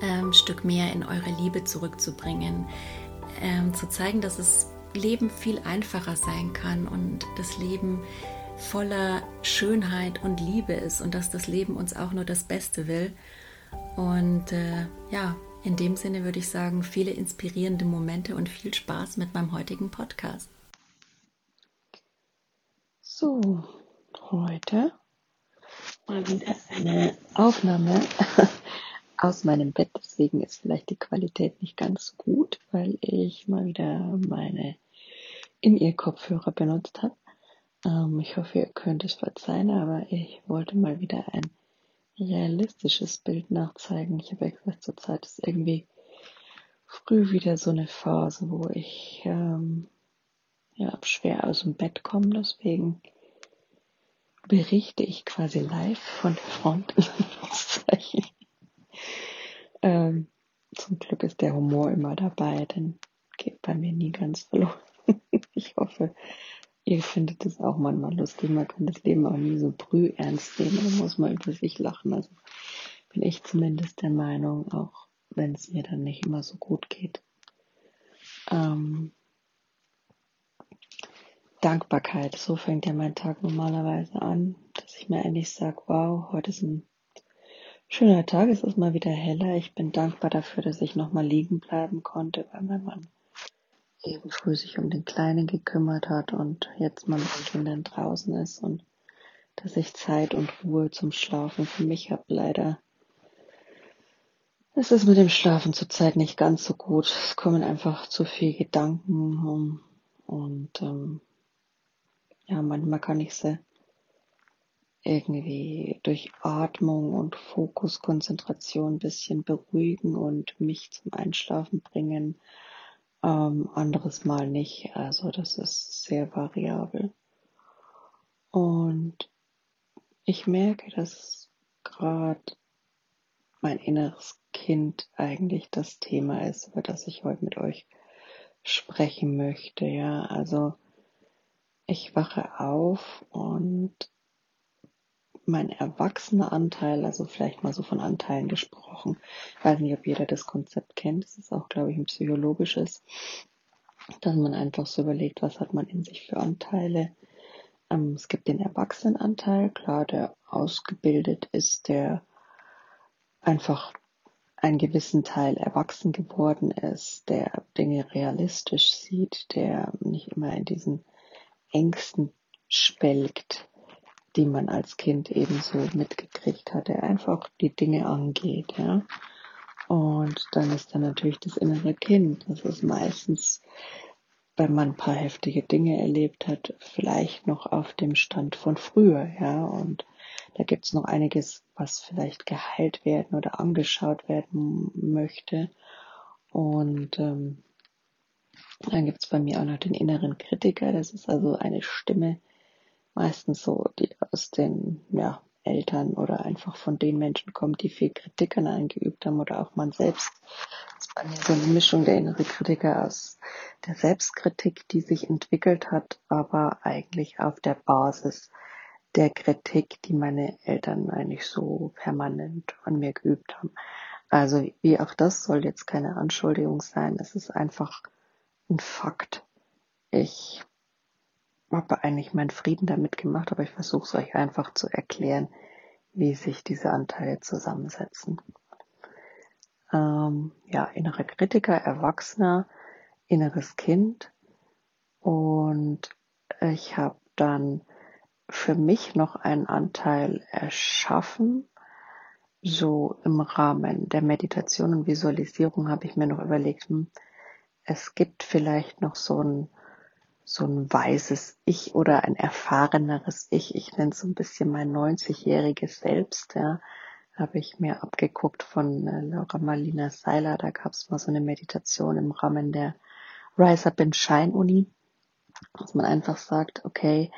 ähm, Stück mehr in eure Liebe zurückzubringen, ähm, zu zeigen, dass das Leben viel einfacher sein kann und das Leben voller Schönheit und Liebe ist und dass das Leben uns auch nur das Beste will. Und äh, ja, in dem Sinne würde ich sagen, viele inspirierende Momente und viel Spaß mit meinem heutigen Podcast. So, heute mal wieder eine Aufnahme aus meinem Bett. Deswegen ist vielleicht die Qualität nicht ganz so gut, weil ich mal wieder meine In-Ear-Kopfhörer benutzt habe. Ähm, ich hoffe, ihr könnt es verzeihen, aber ich wollte mal wieder ein realistisches Bild nachzeigen. Ich habe ja gesagt, zurzeit ist irgendwie früh wieder so eine Phase, wo ich ähm, ja, schwer aus dem Bett komme. Deswegen berichte ich quasi live von der Front. Ähm, zum Glück ist der Humor immer dabei, denn geht bei mir nie ganz verloren. ich hoffe, ihr findet es auch manchmal lustig. Man kann das Leben auch nie so brüh ernst nehmen. Da muss man über sich lachen. Also bin ich zumindest der Meinung, auch wenn es mir dann nicht immer so gut geht. Ähm, Dankbarkeit, so fängt ja mein Tag normalerweise an, dass ich mir eigentlich sage, wow, heute ist ein Schöner Tag, es ist mal wieder heller. Ich bin dankbar dafür, dass ich nochmal liegen bleiben konnte, weil mein Mann eben früh sich um den Kleinen gekümmert hat und jetzt mal mit den Kindern draußen ist und dass ich Zeit und Ruhe zum Schlafen für mich habe. Leider es ist mit dem Schlafen zurzeit nicht ganz so gut. Es kommen einfach zu viele Gedanken um, und ähm, ja, manchmal kann ich sie irgendwie durch Atmung und Fokus, Konzentration ein bisschen beruhigen und mich zum Einschlafen bringen. Ähm, anderes Mal nicht. Also das ist sehr variabel. Und ich merke, dass gerade mein inneres Kind eigentlich das Thema ist, über das ich heute mit euch sprechen möchte. Ja, also ich wache auf und mein erwachsener Anteil, also vielleicht mal so von Anteilen gesprochen. Ich weiß nicht, ob jeder das Konzept kennt. Das ist auch, glaube ich, ein psychologisches, dass man einfach so überlegt, was hat man in sich für Anteile. Ähm, es gibt den Erwachsenenanteil, klar, der ausgebildet ist, der einfach einen gewissen Teil erwachsen geworden ist, der Dinge realistisch sieht, der nicht immer in diesen Ängsten spelkt, die man als Kind ebenso mitgekriegt hat, der einfach die Dinge angeht, ja. Und dann ist da natürlich das innere Kind. Das ist meistens, wenn man ein paar heftige Dinge erlebt hat, vielleicht noch auf dem Stand von früher, ja. Und da gibt's noch einiges, was vielleicht geheilt werden oder angeschaut werden möchte. Und ähm, dann gibt's bei mir auch noch den inneren Kritiker. Das ist also eine Stimme, meistens so, die aus den ja, Eltern oder einfach von den Menschen kommt, die viel Kritik an einen geübt haben oder auch man selbst. Das ist bei mir so eine Mischung der innere Kritiker aus der Selbstkritik, die sich entwickelt hat, aber eigentlich auf der Basis der Kritik, die meine Eltern eigentlich so permanent an mir geübt haben. Also wie auch das soll jetzt keine Anschuldigung sein, es ist einfach ein Fakt. Ich habe eigentlich meinen Frieden damit gemacht, aber ich versuche es euch einfach zu erklären, wie sich diese Anteile zusammensetzen. Ähm, ja, innere Kritiker, Erwachsener, inneres Kind und ich habe dann für mich noch einen Anteil erschaffen. So im Rahmen der Meditation und Visualisierung habe ich mir noch überlegt, hm, es gibt vielleicht noch so ein, so ein weises Ich oder ein erfahreneres Ich. Ich nenne es so ein bisschen mein 90-jähriges Selbst, ja. Habe ich mir abgeguckt von äh, Laura Marlina Seiler. Da gab es mal so eine Meditation im Rahmen der Rise Up in Shine Uni, dass man einfach sagt, okay,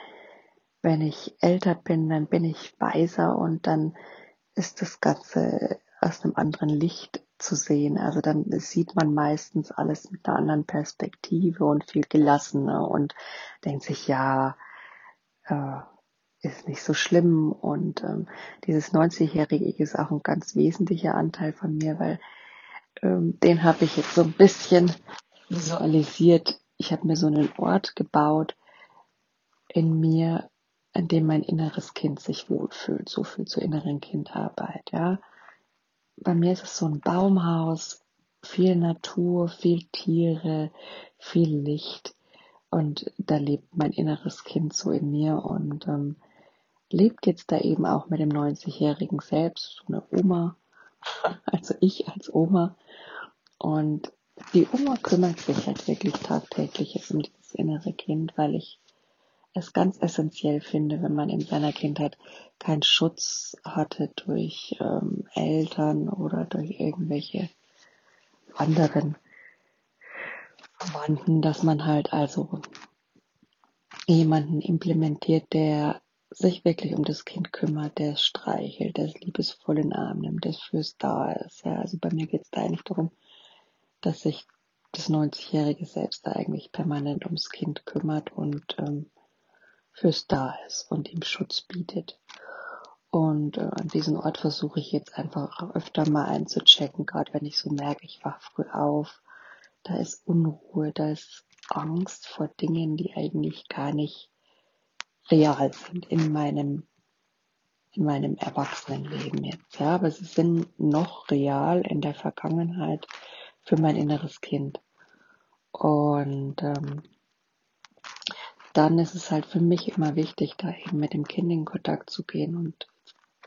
wenn ich älter bin, dann bin ich weiser und dann ist das Ganze aus einem anderen Licht zu sehen. Also dann sieht man meistens alles mit einer anderen Perspektive und viel gelassener und denkt sich, ja, äh, ist nicht so schlimm. Und ähm, dieses 90-jährige ist auch ein ganz wesentlicher Anteil von mir, weil ähm, den habe ich jetzt so ein bisschen visualisiert. Ich habe mir so einen Ort gebaut in mir, an dem mein inneres Kind sich wohlfühlt. So viel zur inneren Kindarbeit, ja. Bei mir ist es so ein Baumhaus, viel Natur, viel Tiere, viel Licht. Und da lebt mein inneres Kind so in mir und ähm, lebt jetzt da eben auch mit dem 90-jährigen selbst, so eine Oma, also ich als Oma. Und die Oma kümmert sich halt wirklich tagtäglich jetzt um dieses innere Kind, weil ich es ganz essentiell finde, wenn man in seiner Kindheit keinen Schutz hatte durch ähm, Eltern oder durch irgendwelche anderen Verwandten, dass man halt also jemanden implementiert, der sich wirklich um das Kind kümmert, der es streichelt, der es liebevoll in den Arm nimmt, der fürs da ist. Ja, also bei mir geht es da eigentlich darum, dass sich das 90-jährige Selbst da eigentlich permanent ums Kind kümmert und ähm, fürs Da ist und ihm Schutz bietet. Und äh, an diesen Ort versuche ich jetzt einfach öfter mal einzuchecken, gerade wenn ich so merke, ich wach früh auf, da ist Unruhe, da ist Angst vor Dingen, die eigentlich gar nicht real sind in meinem in meinem Erwachsenenleben jetzt, ja, aber sie sind noch real in der Vergangenheit für mein inneres Kind. Und ähm, dann ist es halt für mich immer wichtig, da eben mit dem Kind in Kontakt zu gehen und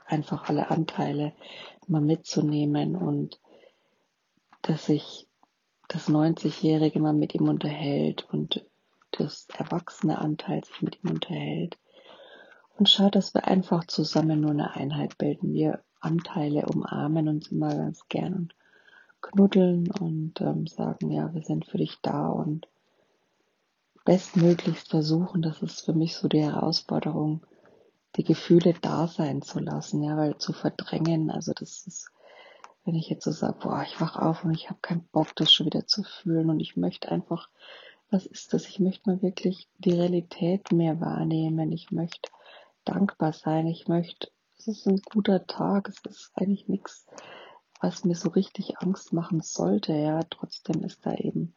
einfach alle Anteile mal mitzunehmen und dass sich das 90-Jährige mal mit ihm unterhält und das erwachsene Anteil sich mit ihm unterhält und schaut, dass wir einfach zusammen nur eine Einheit bilden. Wir Anteile umarmen uns immer ganz gern und knuddeln und ähm, sagen, ja, wir sind für dich da und bestmöglichst versuchen, das ist für mich so die Herausforderung, die Gefühle da sein zu lassen, ja, weil zu verdrängen, also das ist, wenn ich jetzt so sage, boah, ich wach auf und ich habe keinen Bock, das schon wieder zu fühlen und ich möchte einfach, was ist das? Ich möchte mal wirklich die Realität mehr wahrnehmen, ich möchte dankbar sein, ich möchte, es ist ein guter Tag, es ist eigentlich nichts, was mir so richtig Angst machen sollte, ja, trotzdem ist da eben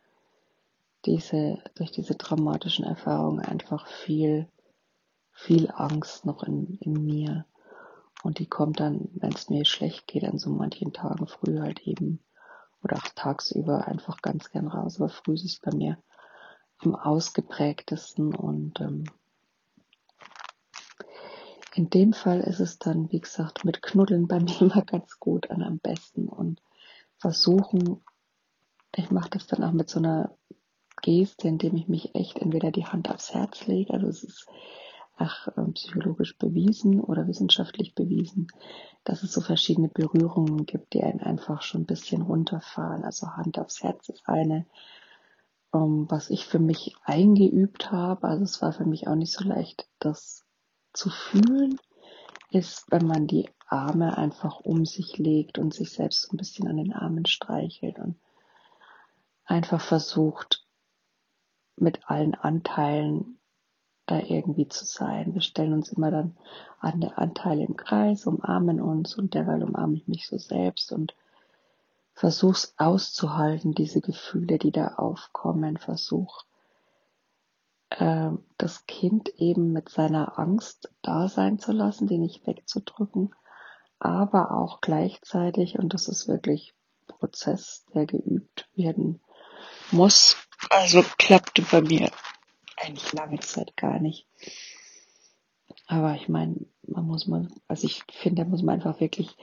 diese, durch diese traumatischen Erfahrungen einfach viel, viel Angst noch in, in mir. Und die kommt dann, wenn es mir schlecht geht, an so manchen Tagen früh halt eben oder auch tagsüber einfach ganz gern raus. Aber früh ist es bei mir am ausgeprägtesten und ähm, in dem Fall ist es dann, wie gesagt, mit Knuddeln bei mir immer ganz gut an am besten und versuchen, ich mache das dann auch mit so einer Geste, indem ich mich echt entweder die Hand aufs Herz lege, also es ist ach, ähm, psychologisch bewiesen oder wissenschaftlich bewiesen, dass es so verschiedene Berührungen gibt, die einen einfach schon ein bisschen runterfahren. Also Hand aufs Herz ist eine, ähm, was ich für mich eingeübt habe. Also es war für mich auch nicht so leicht, das zu fühlen, ist, wenn man die Arme einfach um sich legt und sich selbst so ein bisschen an den Armen streichelt und einfach versucht, mit allen Anteilen da irgendwie zu sein. Wir stellen uns immer dann an der Anteile im Kreis, umarmen uns und derweil umarme ich mich so selbst und versuch's auszuhalten, diese Gefühle, die da aufkommen, versuch äh, das Kind eben mit seiner Angst da sein zu lassen, die nicht wegzudrücken, aber auch gleichzeitig, und das ist wirklich Prozess, der geübt werden muss, Also klappte bei mir eigentlich lange Zeit gar nicht. Aber ich meine, man muss mal, also ich finde, da muss man einfach wirklich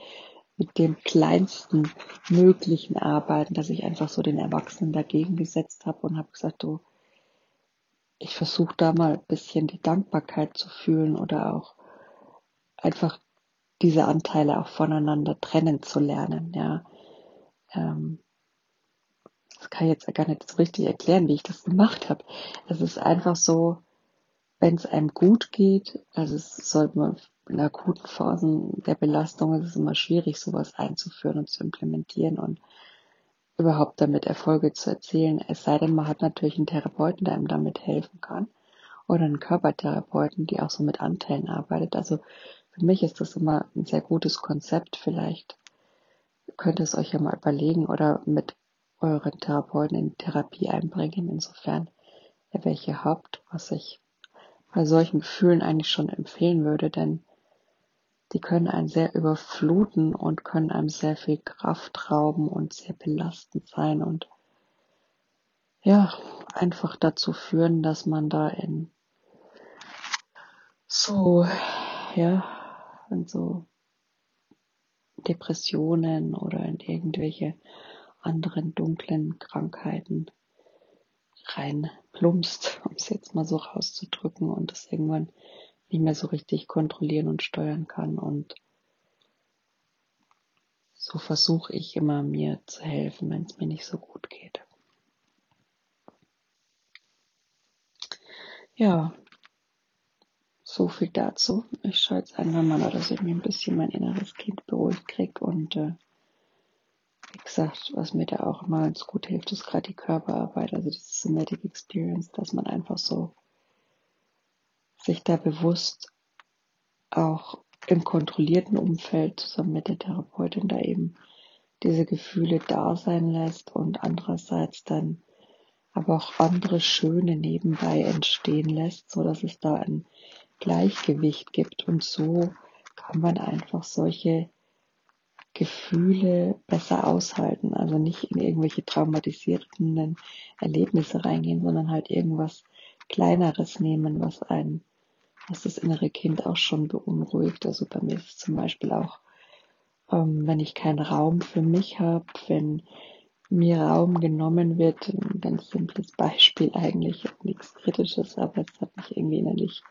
mit dem kleinsten Möglichen arbeiten, dass ich einfach so den Erwachsenen dagegen gesetzt habe und habe gesagt, du, ich versuche da mal ein bisschen die Dankbarkeit zu fühlen oder auch einfach diese Anteile auch voneinander trennen zu lernen, ja. Ähm, das kann ich jetzt gar nicht so richtig erklären, wie ich das gemacht habe. Es ist einfach so, wenn es einem gut geht, also es sollte man in akuten Phasen der Belastung ist es immer schwierig, sowas einzuführen und zu implementieren und überhaupt damit Erfolge zu erzielen. Es sei denn, man hat natürlich einen Therapeuten, der einem damit helfen kann. Oder einen Körpertherapeuten, die auch so mit Anteilen arbeitet. Also für mich ist das immer ein sehr gutes Konzept. Vielleicht könnt ihr es euch ja mal überlegen oder mit euren Therapeuten in Therapie einbringen, insofern ihr welche habt, was ich bei solchen Gefühlen eigentlich schon empfehlen würde, denn die können einen sehr überfluten und können einem sehr viel Kraft rauben und sehr belastend sein und ja, einfach dazu führen, dass man da in so, ja, in so Depressionen oder in irgendwelche anderen dunklen Krankheiten rein plumpst, um es jetzt mal so rauszudrücken und das irgendwann nicht mehr so richtig kontrollieren und steuern kann. Und so versuche ich immer mir zu helfen, wenn es mir nicht so gut geht. Ja, so viel dazu. Ich schaue jetzt einfach mal, dass ich mir ein bisschen mein inneres Kind beruhigt kriege und äh, wie gesagt, was mir da auch immer ganz gut hilft, ist gerade die Körperarbeit, also diese Somatic Experience, dass man einfach so sich da bewusst auch im kontrollierten Umfeld zusammen mit der Therapeutin da eben diese Gefühle da sein lässt und andererseits dann aber auch andere schöne nebenbei entstehen lässt, so dass es da ein Gleichgewicht gibt. Und so kann man einfach solche Gefühle besser aushalten, also nicht in irgendwelche traumatisierten Erlebnisse reingehen, sondern halt irgendwas Kleineres nehmen, was einen was das innere Kind auch schon beunruhigt. Also bei mir ist es zum Beispiel auch, ähm, wenn ich keinen Raum für mich habe, wenn mir Raum genommen wird, ein ganz simples Beispiel eigentlich, nichts Kritisches, aber es hat mich irgendwie innerlich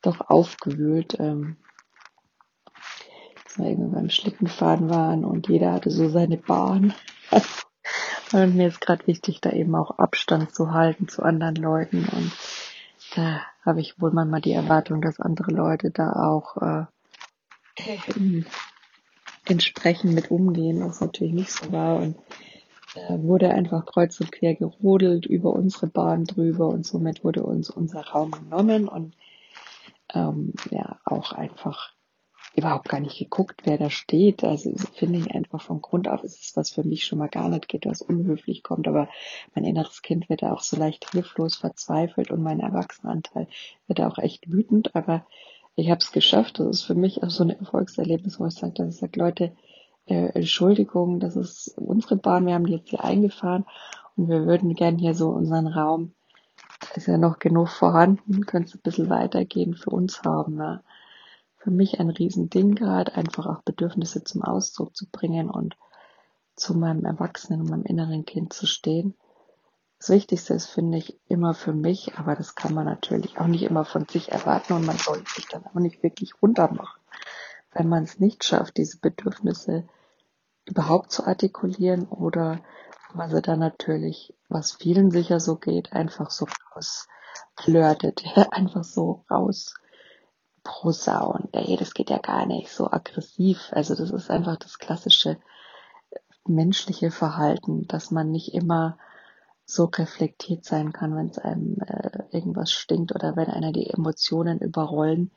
doch aufgewühlt. Ähm, dass wir beim Schlittenfahren waren und jeder hatte so seine Bahn. und mir ist gerade wichtig, da eben auch Abstand zu halten zu anderen Leuten und da habe ich wohl manchmal die Erwartung, dass andere Leute da auch äh, entsprechend mit umgehen, was natürlich nicht so war. Und da wurde einfach kreuz und quer gerodelt über unsere Bahn drüber und somit wurde uns unser Raum genommen und ähm, ja auch einfach überhaupt gar nicht geguckt, wer da steht. Also finde ich einfach von Grund auf ist es was für mich schon mal gar nicht geht, was unhöflich kommt. Aber mein inneres Kind wird da auch so leicht hilflos, verzweifelt und mein Erwachsenenanteil wird da auch echt wütend. Aber ich habe es geschafft. Das ist für mich auch so ein Erfolgserlebnis, wo ich sage, dass ich sage, Leute, äh, Entschuldigung, das ist unsere Bahn, wir haben die jetzt hier eingefahren und wir würden gern hier so unseren Raum, ist ja noch genug vorhanden, könntest ein bisschen weitergehen für uns haben. Ja für mich ein Riesending gerade, einfach auch Bedürfnisse zum Ausdruck zu bringen und zu meinem Erwachsenen und meinem inneren Kind zu stehen. Das Wichtigste ist, finde ich, immer für mich, aber das kann man natürlich auch nicht immer von sich erwarten und man sollte sich dann auch nicht wirklich runtermachen. Wenn man es nicht schafft, diese Bedürfnisse überhaupt zu artikulieren oder man sie dann natürlich, was vielen sicher so geht, einfach so rausflirtet, einfach so raus Posaunen. Ey, das geht ja gar nicht. So aggressiv. Also das ist einfach das klassische menschliche Verhalten, dass man nicht immer so reflektiert sein kann, wenn es einem äh, irgendwas stinkt oder wenn einer die Emotionen überrollen.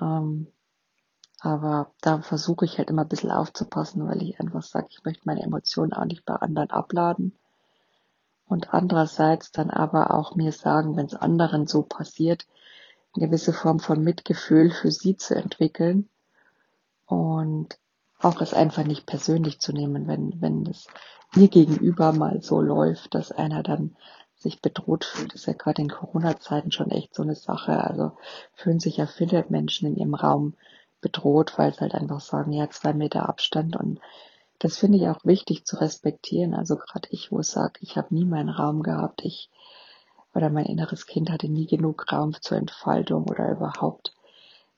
Ähm, aber da versuche ich halt immer ein bisschen aufzupassen, weil ich einfach sage, ich möchte meine Emotionen auch nicht bei anderen abladen. Und andererseits dann aber auch mir sagen, wenn es anderen so passiert, eine gewisse Form von Mitgefühl für sie zu entwickeln und auch es einfach nicht persönlich zu nehmen, wenn, wenn es mir gegenüber mal so läuft, dass einer dann sich bedroht fühlt, ist ja gerade in Corona-Zeiten schon echt so eine Sache. Also fühlen sich ja viele Menschen in ihrem Raum bedroht, weil sie halt einfach sagen, ja, zwei Meter Abstand und das finde ich auch wichtig zu respektieren. Also gerade ich, wo ich sage, ich habe nie meinen Raum gehabt, ich oder mein inneres Kind hatte nie genug Raum zur Entfaltung oder überhaupt,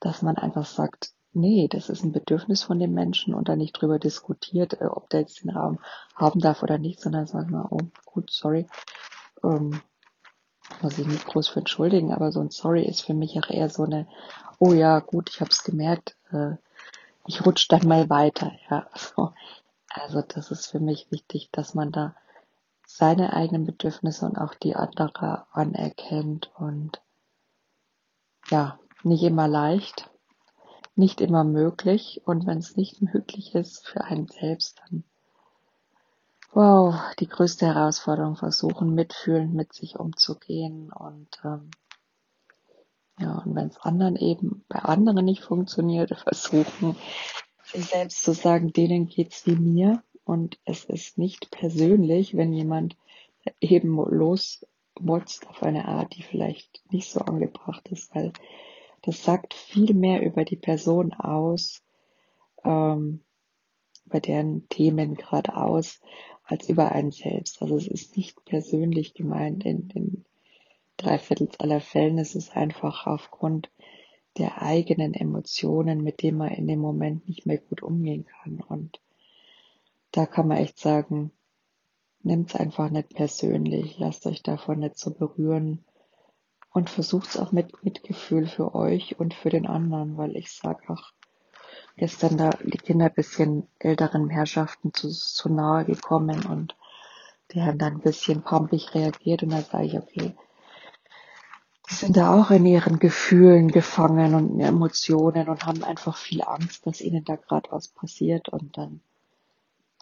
dass man einfach sagt, nee, das ist ein Bedürfnis von dem Menschen und da nicht drüber diskutiert, äh, ob der jetzt den Raum haben darf oder nicht, sondern sagt man, oh gut, sorry, ähm, muss ich nicht groß für entschuldigen, aber so ein Sorry ist für mich auch eher so eine, oh ja, gut, ich habe es gemerkt, äh, ich rutsch dann mal weiter, ja. So. Also das ist für mich wichtig, dass man da seine eigenen Bedürfnisse und auch die anderer anerkennt und ja, nicht immer leicht, nicht immer möglich und wenn es nicht möglich ist für einen selbst, dann wow, die größte Herausforderung versuchen, mitfühlend mit sich umzugehen und ähm, ja, und wenn es anderen eben bei anderen nicht funktioniert, versuchen, sich selbst zu sagen, denen geht's wie mir und es ist nicht persönlich, wenn jemand eben losmotzt auf eine Art, die vielleicht nicht so angebracht ist, weil das sagt viel mehr über die Person aus, ähm, über deren Themen gerade aus, als über einen selbst. Also es ist nicht persönlich gemeint. In, in drei Viertels aller Fällen ist es einfach aufgrund der eigenen Emotionen, mit denen man in dem Moment nicht mehr gut umgehen kann. Und da kann man echt sagen, nimmt's einfach nicht persönlich, lasst euch davon nicht so berühren und versucht's auch mit Mitgefühl für euch und für den anderen, weil ich sag auch, gestern da die Kinder bisschen älteren Herrschaften zu, zu nahe gekommen und die haben dann ein bisschen pampig reagiert und da sage ich, okay, die sind da auch in ihren Gefühlen gefangen und in Emotionen und haben einfach viel Angst, dass ihnen da gerade was passiert und dann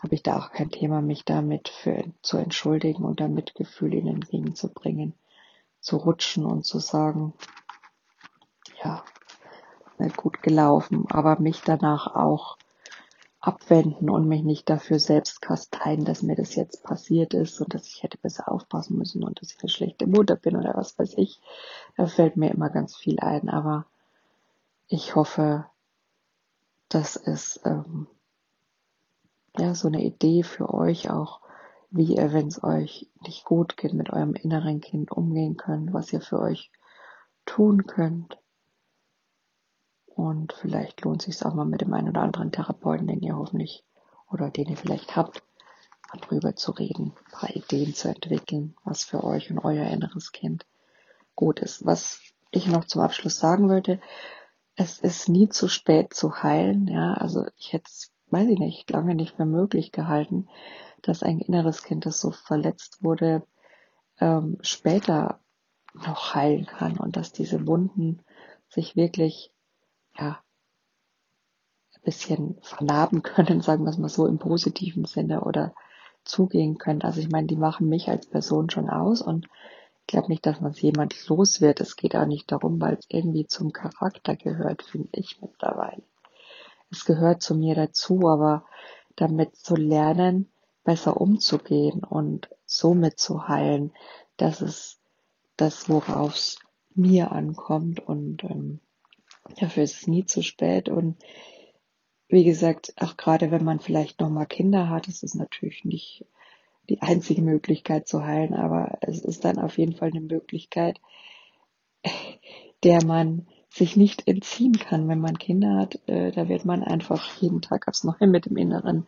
habe ich da auch kein Thema, mich damit für, zu entschuldigen und dann Mitgefühl ihnen entgegenzubringen, zu rutschen und zu sagen, ja, gut gelaufen, aber mich danach auch abwenden und mich nicht dafür selbst kasteien, dass mir das jetzt passiert ist und dass ich hätte besser aufpassen müssen und dass ich eine schlechte Mutter bin oder was weiß ich. Da fällt mir immer ganz viel ein, aber ich hoffe, dass es ähm, ja so eine Idee für euch auch, wie ihr, wenn es euch nicht gut geht, mit eurem inneren Kind umgehen könnt, was ihr für euch tun könnt. Und vielleicht lohnt sich auch mal mit dem einen oder anderen Therapeuten, den ihr hoffentlich oder den ihr vielleicht habt, darüber zu reden, ein paar Ideen zu entwickeln, was für euch und euer inneres Kind gut ist. Was ich noch zum Abschluss sagen würde, es ist nie zu spät zu heilen. Ja, also ich hätte es, weiß ich nicht, lange nicht für möglich gehalten, dass ein inneres Kind, das so verletzt wurde, ähm, später noch heilen kann und dass diese Wunden sich wirklich ja, ein bisschen vernarben können, sagen wir es mal so im positiven Sinne oder zugehen können. Also ich meine, die machen mich als Person schon aus und ich glaube nicht, dass man es jemand los wird. Es geht auch nicht darum, weil es irgendwie zum Charakter gehört, finde ich mittlerweile. Es gehört zu mir dazu, aber damit zu lernen, besser umzugehen und somit zu heilen, das ist das, worauf es mir ankommt und ähm, Dafür ist es nie zu spät. Und wie gesagt, auch gerade wenn man vielleicht noch mal Kinder hat, ist es natürlich nicht die einzige Möglichkeit zu heilen, aber es ist dann auf jeden Fall eine Möglichkeit, der man sich nicht entziehen kann, wenn man Kinder hat. Äh, da wird man einfach jeden Tag aufs Neue mit dem inneren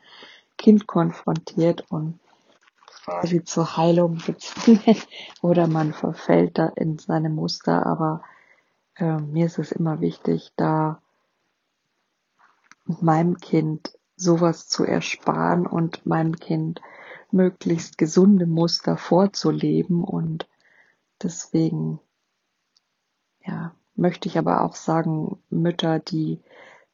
Kind konfrontiert und quasi zur Heilung gezwungen. Oder man verfällt da in seine Muster, aber äh, mir ist es immer wichtig, da meinem Kind sowas zu ersparen und meinem Kind möglichst gesunde Muster vorzuleben. Und deswegen ja, möchte ich aber auch sagen, Mütter, die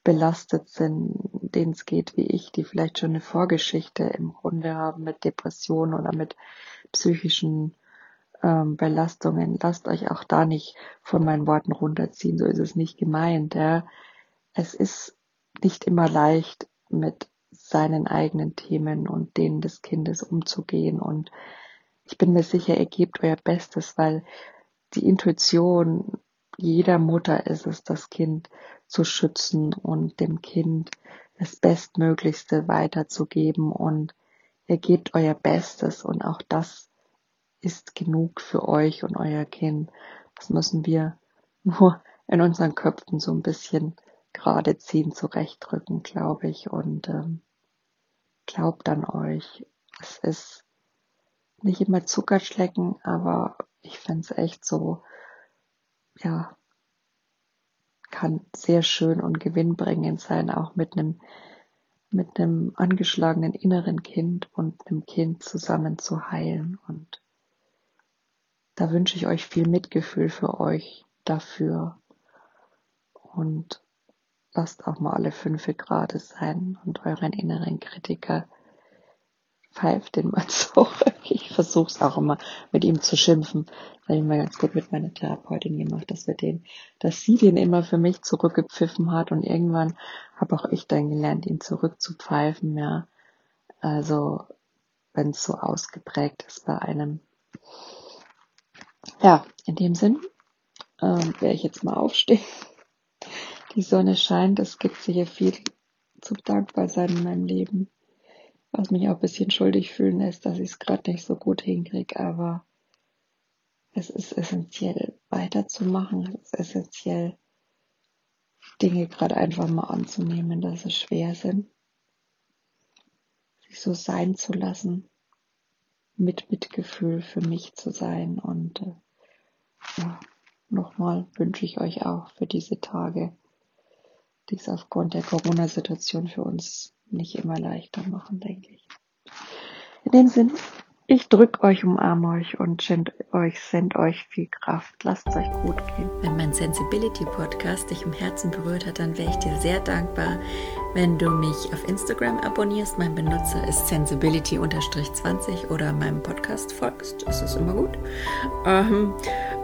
belastet sind, denen es geht wie ich, die vielleicht schon eine Vorgeschichte im Grunde haben mit Depressionen oder mit psychischen ähm, Belastungen, lasst euch auch da nicht von meinen Worten runterziehen, so ist es nicht gemeint. Ja. Es ist nicht immer leicht, mit seinen eigenen Themen und denen des Kindes umzugehen und ich bin mir sicher, ihr gebt euer Bestes, weil die Intuition jeder Mutter ist es, das Kind zu schützen und dem Kind das Bestmöglichste weiterzugeben und ihr gebt euer Bestes und auch das ist genug für euch und euer Kind. Das müssen wir nur in unseren Köpfen so ein bisschen gerade ziehen, zurechtrücken, glaube ich. Und ähm, glaubt an euch. Es ist nicht immer Zuckerschlecken, aber ich finde es echt so, ja, kann sehr schön und gewinnbringend sein, auch mit einem mit einem angeschlagenen inneren Kind und einem Kind zusammen zu heilen. Und da wünsche ich euch viel Mitgefühl für euch dafür. Und lasst auch mal alle fünf Grade sein und euren inneren Kritiker pfeift den mal zurück. Ich versuche es auch immer mit ihm zu schimpfen. Das habe ich mal ganz gut mit meiner Therapeutin gemacht, dass wir den, dass sie den immer für mich zurückgepfiffen hat und irgendwann habe auch ich dann gelernt, ihn zurückzupfeifen, ja. Also, wenn es so ausgeprägt ist bei einem. Ja, in dem Sinn ähm, werde ich jetzt mal aufstehen. Die Sonne scheint, es gibt sicher viel zu dankbar sein in meinem Leben was mich auch ein bisschen schuldig fühlen lässt, dass ich es gerade nicht so gut hinkriege, aber es ist essentiell weiterzumachen, es ist essentiell Dinge gerade einfach mal anzunehmen, dass es schwer sind, sich so sein zu lassen, mit Mitgefühl für mich zu sein. Und äh, ja, nochmal wünsche ich euch auch für diese Tage, die es aufgrund der Corona-Situation für uns nicht immer leichter machen, denke ich. In dem Sinn, ich drück euch, umarme euch und send euch, send euch viel Kraft. Lasst es euch gut gehen. Wenn mein Sensibility Podcast dich im Herzen berührt hat, dann wäre ich dir sehr dankbar, wenn du mich auf Instagram abonnierst. Mein Benutzer ist sensibility-20 oder meinem Podcast folgst. Das ist immer gut. Ähm,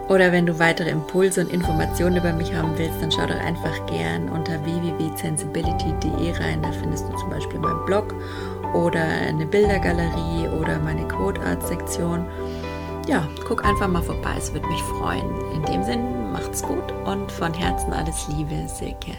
oder wenn du weitere Impulse und Informationen über mich haben willst, dann schau doch einfach gern unter www.sensibility.de rein. Da findest du zum Beispiel meinen Blog oder eine Bildergalerie oder meine Code Art Sektion. Ja, guck einfach mal vorbei, es würde mich freuen. In dem Sinn, macht's gut und von Herzen alles Liebe, Silke.